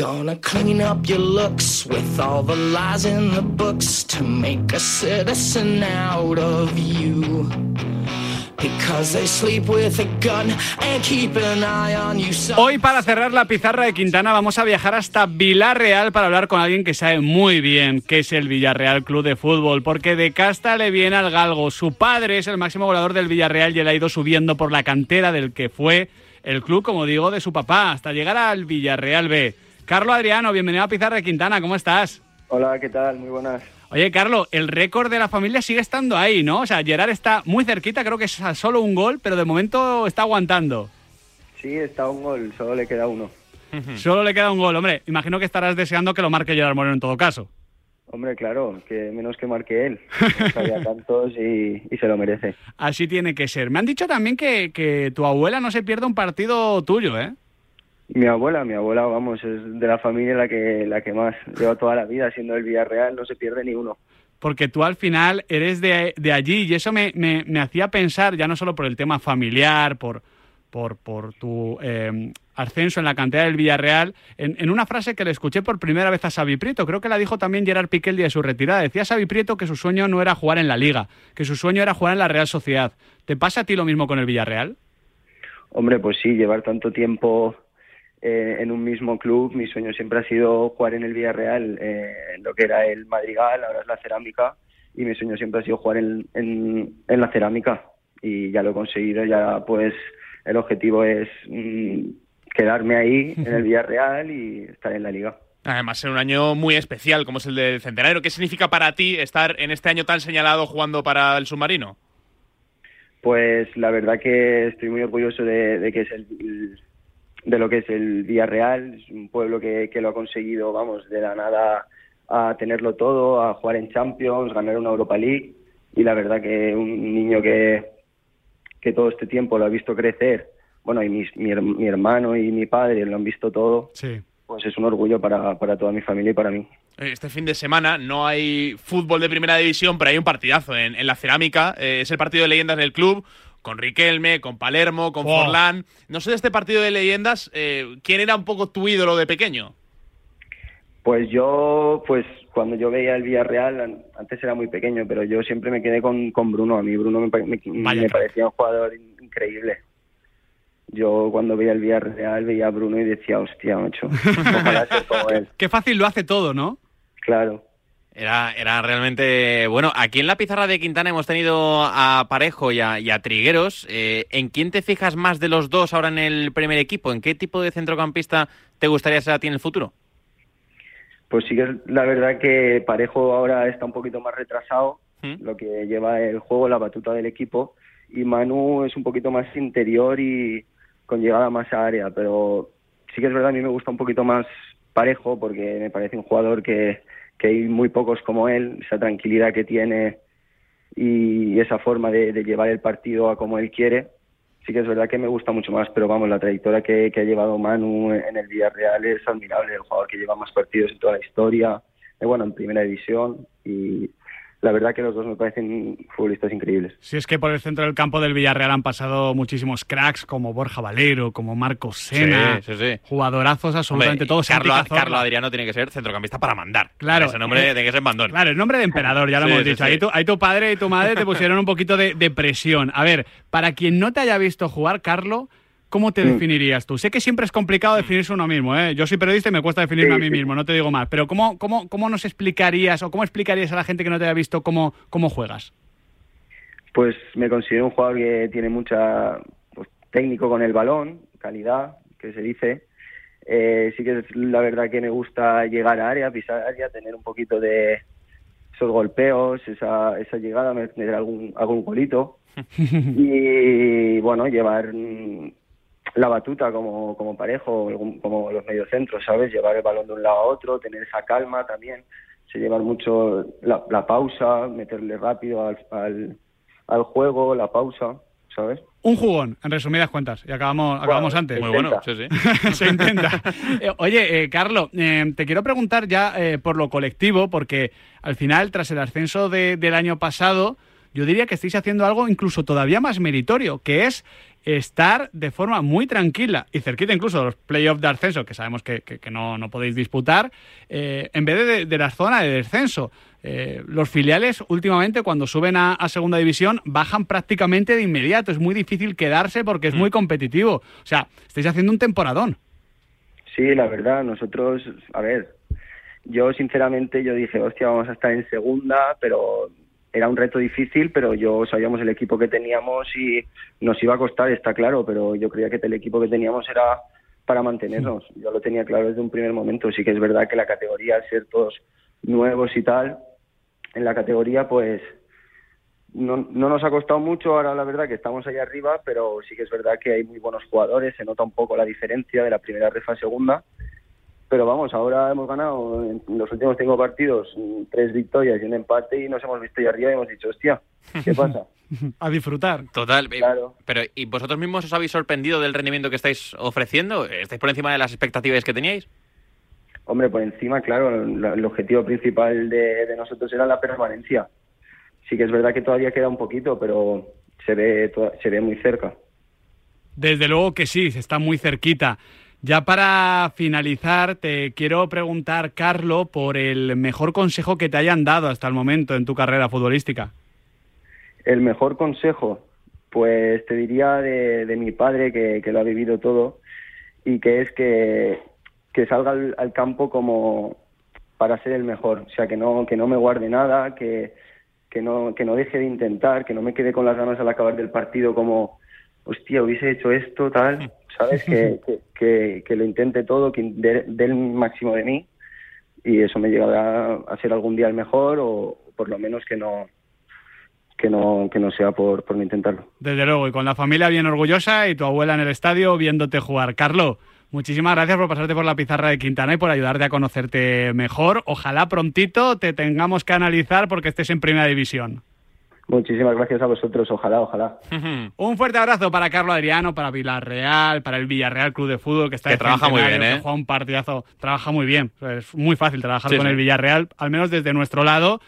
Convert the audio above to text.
Gonna clean up your looks with all the lies in the books to make a citizen out of you. Hoy para cerrar la pizarra de Quintana vamos a viajar hasta Villarreal para hablar con alguien que sabe muy bien qué es el Villarreal Club de Fútbol, porque de casta le viene al galgo. Su padre es el máximo goleador del Villarreal y él ha ido subiendo por la cantera del que fue el club, como digo, de su papá, hasta llegar al Villarreal B. Carlos Adriano, bienvenido a Pizarra de Quintana, ¿cómo estás? Hola, ¿qué tal? Muy buenas. Oye, Carlos, el récord de la familia sigue estando ahí, ¿no? O sea, Gerard está muy cerquita, creo que es a solo un gol, pero de momento está aguantando. Sí, está un gol, solo le queda uno. Solo le queda un gol, hombre. Imagino que estarás deseando que lo marque Gerard Moreno en todo caso. Hombre, claro, que menos que marque él. No tantos y, se lo merece. Así tiene que ser. Me han dicho también que, que tu abuela no se pierde un partido tuyo, ¿eh? Mi abuela, mi abuela, vamos, es de la familia la que, la que más lleva toda la vida siendo el Villarreal, no se pierde ni uno. Porque tú al final eres de, de allí y eso me, me, hacía pensar, ya no solo por el tema familiar, por, por, por tu eh, ascenso en la cantidad del Villarreal, en, en, una frase que le escuché por primera vez a Xavi Prieto, creo que la dijo también Gerard Piqué el día de su retirada. Decía Xavi Prieto que su sueño no era jugar en la Liga, que su sueño era jugar en la Real Sociedad. ¿Te pasa a ti lo mismo con el Villarreal? Hombre, pues sí, llevar tanto tiempo eh, en un mismo club. Mi sueño siempre ha sido jugar en el Villarreal, eh, en lo que era el Madrigal, ahora es la cerámica, y mi sueño siempre ha sido jugar en, en, la cerámica. Y ya lo he conseguido, ya pues el objetivo es mm, quedarme ahí en el Villarreal y estar en la liga. Además, ser un año muy especial como es el del centenario. ¿Qué significa para ti estar en este año tan señalado jugando para el submarino? Pues la verdad que estoy muy orgulloso de, que es el, de lo que es el Villarreal. Es un pueblo que, que, lo ha conseguido, vamos, de la nada a tenerlo todo, a jugar en Champions, ganar una Europa League. Y la verdad que un niño que, que todo este tiempo lo ha visto crecer, bueno, y mi, mi, hermano y mi padre lo han visto todo, sí. pues es un orgullo para, para toda mi familia y para mí. Este fin de semana no hay fútbol de primera división, pero hay un partidazo en, en la cerámica. Eh, es el partido de leyendas del club con Riquelme, con Palermo, con Forlán. No sé de este partido de leyendas, eh, ¿quién era un poco tu ídolo de pequeño? Pues yo, pues cuando yo veía el Villarreal, antes era muy pequeño, pero yo siempre me quedé con, con Bruno. A mí Bruno me, parecía un jugador increíble. Yo cuando veía el Villarreal veía a Bruno y decía, hostia, macho, ojalá ser como él. Qué fácil lo hace todo, ¿no? Claro. Era, era realmente bueno. Aquí en la pizarra de Quintana hemos tenido a Parejo y a, Trigueros. Eh, ¿En quién te fijas más de los dos ahora en el primer equipo? ¿En qué tipo de centrocampista te gustaría ser a ti en el futuro? Pues sí que es la verdad que Parejo ahora está un poquito más retrasado, ¿Mm? lo que lleva el juego, la batuta del equipo, y Manu es un poquito más interior y con llegada más a área, pero sí que es verdad, a mí me gusta un poquito más Parejo porque me parece un jugador que que hay muy pocos como él, esa tranquilidad que tiene y esa forma de, llevar el partido a como él quiere. Sí que es verdad que me gusta mucho más, pero vamos, la trayectoria que, ha llevado Manu en el Villarreal es admirable, el jugador que lleva más partidos en toda la historia, eh, bueno, en primera división y la verdad que los dos me parecen futbolistas increíbles. Si es que por el centro del campo del Villarreal han pasado muchísimos cracks como Borja Valero, como Marcos Sena, jugadorazos absolutamente todos. Carlos, Adriano tiene que ser centrocampista para mandar. Claro. Ese nombre tiene que ser mandón. Claro, el nombre de emperador, ya lo hemos dicho. Ahí tu, ahí, tu, padre y tu madre te pusieron un poquito de, de presión. A ver, para quien no te haya visto jugar, Carlos, ¿Cómo te mm. definirías tú? Sé que siempre es complicado definirse uno mismo, ¿eh? Yo soy periodista y me cuesta definirme a mí mismo, no te digo más. Pero ¿cómo, cómo, cómo nos explicarías o cómo explicarías a la gente que no te haya visto cómo, cómo juegas? Pues me considero un jugador que tiene mucha pues, técnico con el balón, calidad, que se dice. Eh, sí que es la verdad que me gusta llegar a área, pisar área, tener un poquito de esos golpeos, esa, esa llegada, meter algún, algún golito. y bueno, llevar la batuta como, como parejo, como los mediocentros, ¿sabes? Llevar el balón de un lado a otro, tener esa calma también, se llevar mucho la, pausa, meterle rápido al, al, juego, la pausa, ¿sabes? Un jugón, en resumidas cuentas, y acabamos, acabamos antes. Muy bueno, sí, sí. se intenta. Eh, oye, eh, Carlos, eh, te quiero preguntar ya por lo colectivo, porque al final, tras el ascenso del año pasado, yo diría que estáis haciendo algo incluso todavía más meritorio, que es estar de forma muy tranquila y cerquita incluso de los playoffs de ascenso, que sabemos que, no, podéis disputar, eh, en vez de, la zona de descenso. Eh, los filiales últimamente cuando suben a, segunda división bajan prácticamente de inmediato. Es muy difícil quedarse porque es mm. muy competitivo. O sea, estáis haciendo un temporadón. Sí, la verdad, nosotros, a ver, yo sinceramente yo dije, hostia, vamos a estar en segunda, pero era un reto difícil, pero yo sabíamos el equipo que teníamos y nos iba a costar, está claro, pero yo creía que el equipo que teníamos era para mantenernos. Yo lo tenía claro desde un primer momento. Sí que es verdad que la categoría, al ser todos nuevos y tal, en la categoría, pues no, no nos ha costado mucho. Ahora la verdad que estamos ahí arriba, pero sí que es verdad que hay muy buenos jugadores. Se nota un poco la diferencia de la primera refa a segunda pero vamos, ahora hemos ganado en los últimos cinco partidos tres victorias y un empate y nos hemos visto ahí arriba y hemos dicho, hostia, ¿qué pasa? a disfrutar. Total. Eh, claro. Pero ¿y vosotros mismos os habéis sorprendido del rendimiento que estáis ofreciendo? ¿Estáis por encima de las expectativas que teníais? Hombre, por encima, claro, el objetivo principal de, de nosotros era la permanencia. Sí que es verdad que todavía queda un poquito, pero se ve, se ve muy cerca. Desde luego que sí, se está muy cerquita. Ya para finalizar, te quiero preguntar, Carlo, por el mejor consejo que te hayan dado hasta el momento en tu carrera futbolística. El mejor consejo, pues te diría de, mi padre, que, lo ha vivido todo, y que es que, salga al, campo como para ser el mejor. O sea, que no, que no me guarde nada, que, que, no, que no deje de intentar, que no me quede con las ganas al acabar del partido como, hostia, hubiese hecho esto, tal. ¿Sabes? Que, que, lo intente todo, que dé, el máximo de mí y eso me llegará a ser algún día el mejor o por lo menos que no que no que no sea por, por no intentarlo. Desde luego, y con la familia bien orgullosa y tu abuela en el estadio viéndote jugar. Carlos, muchísimas gracias por pasarte por la pizarra de Quintana y por ayudarte a conocerte mejor. Ojalá prontito te tengamos que analizar porque estés en primera división. Muchísimas gracias a vosotros, ojalá, ojalá. Un fuerte abrazo para Carlos Adriano, para Villarreal, para el Villarreal Club de Fútbol, que está que trabaja muy bien, ¿eh? juega un partidazo, trabaja muy bien. Es muy fácil trabajar con el Villarreal, al menos desde nuestro lado.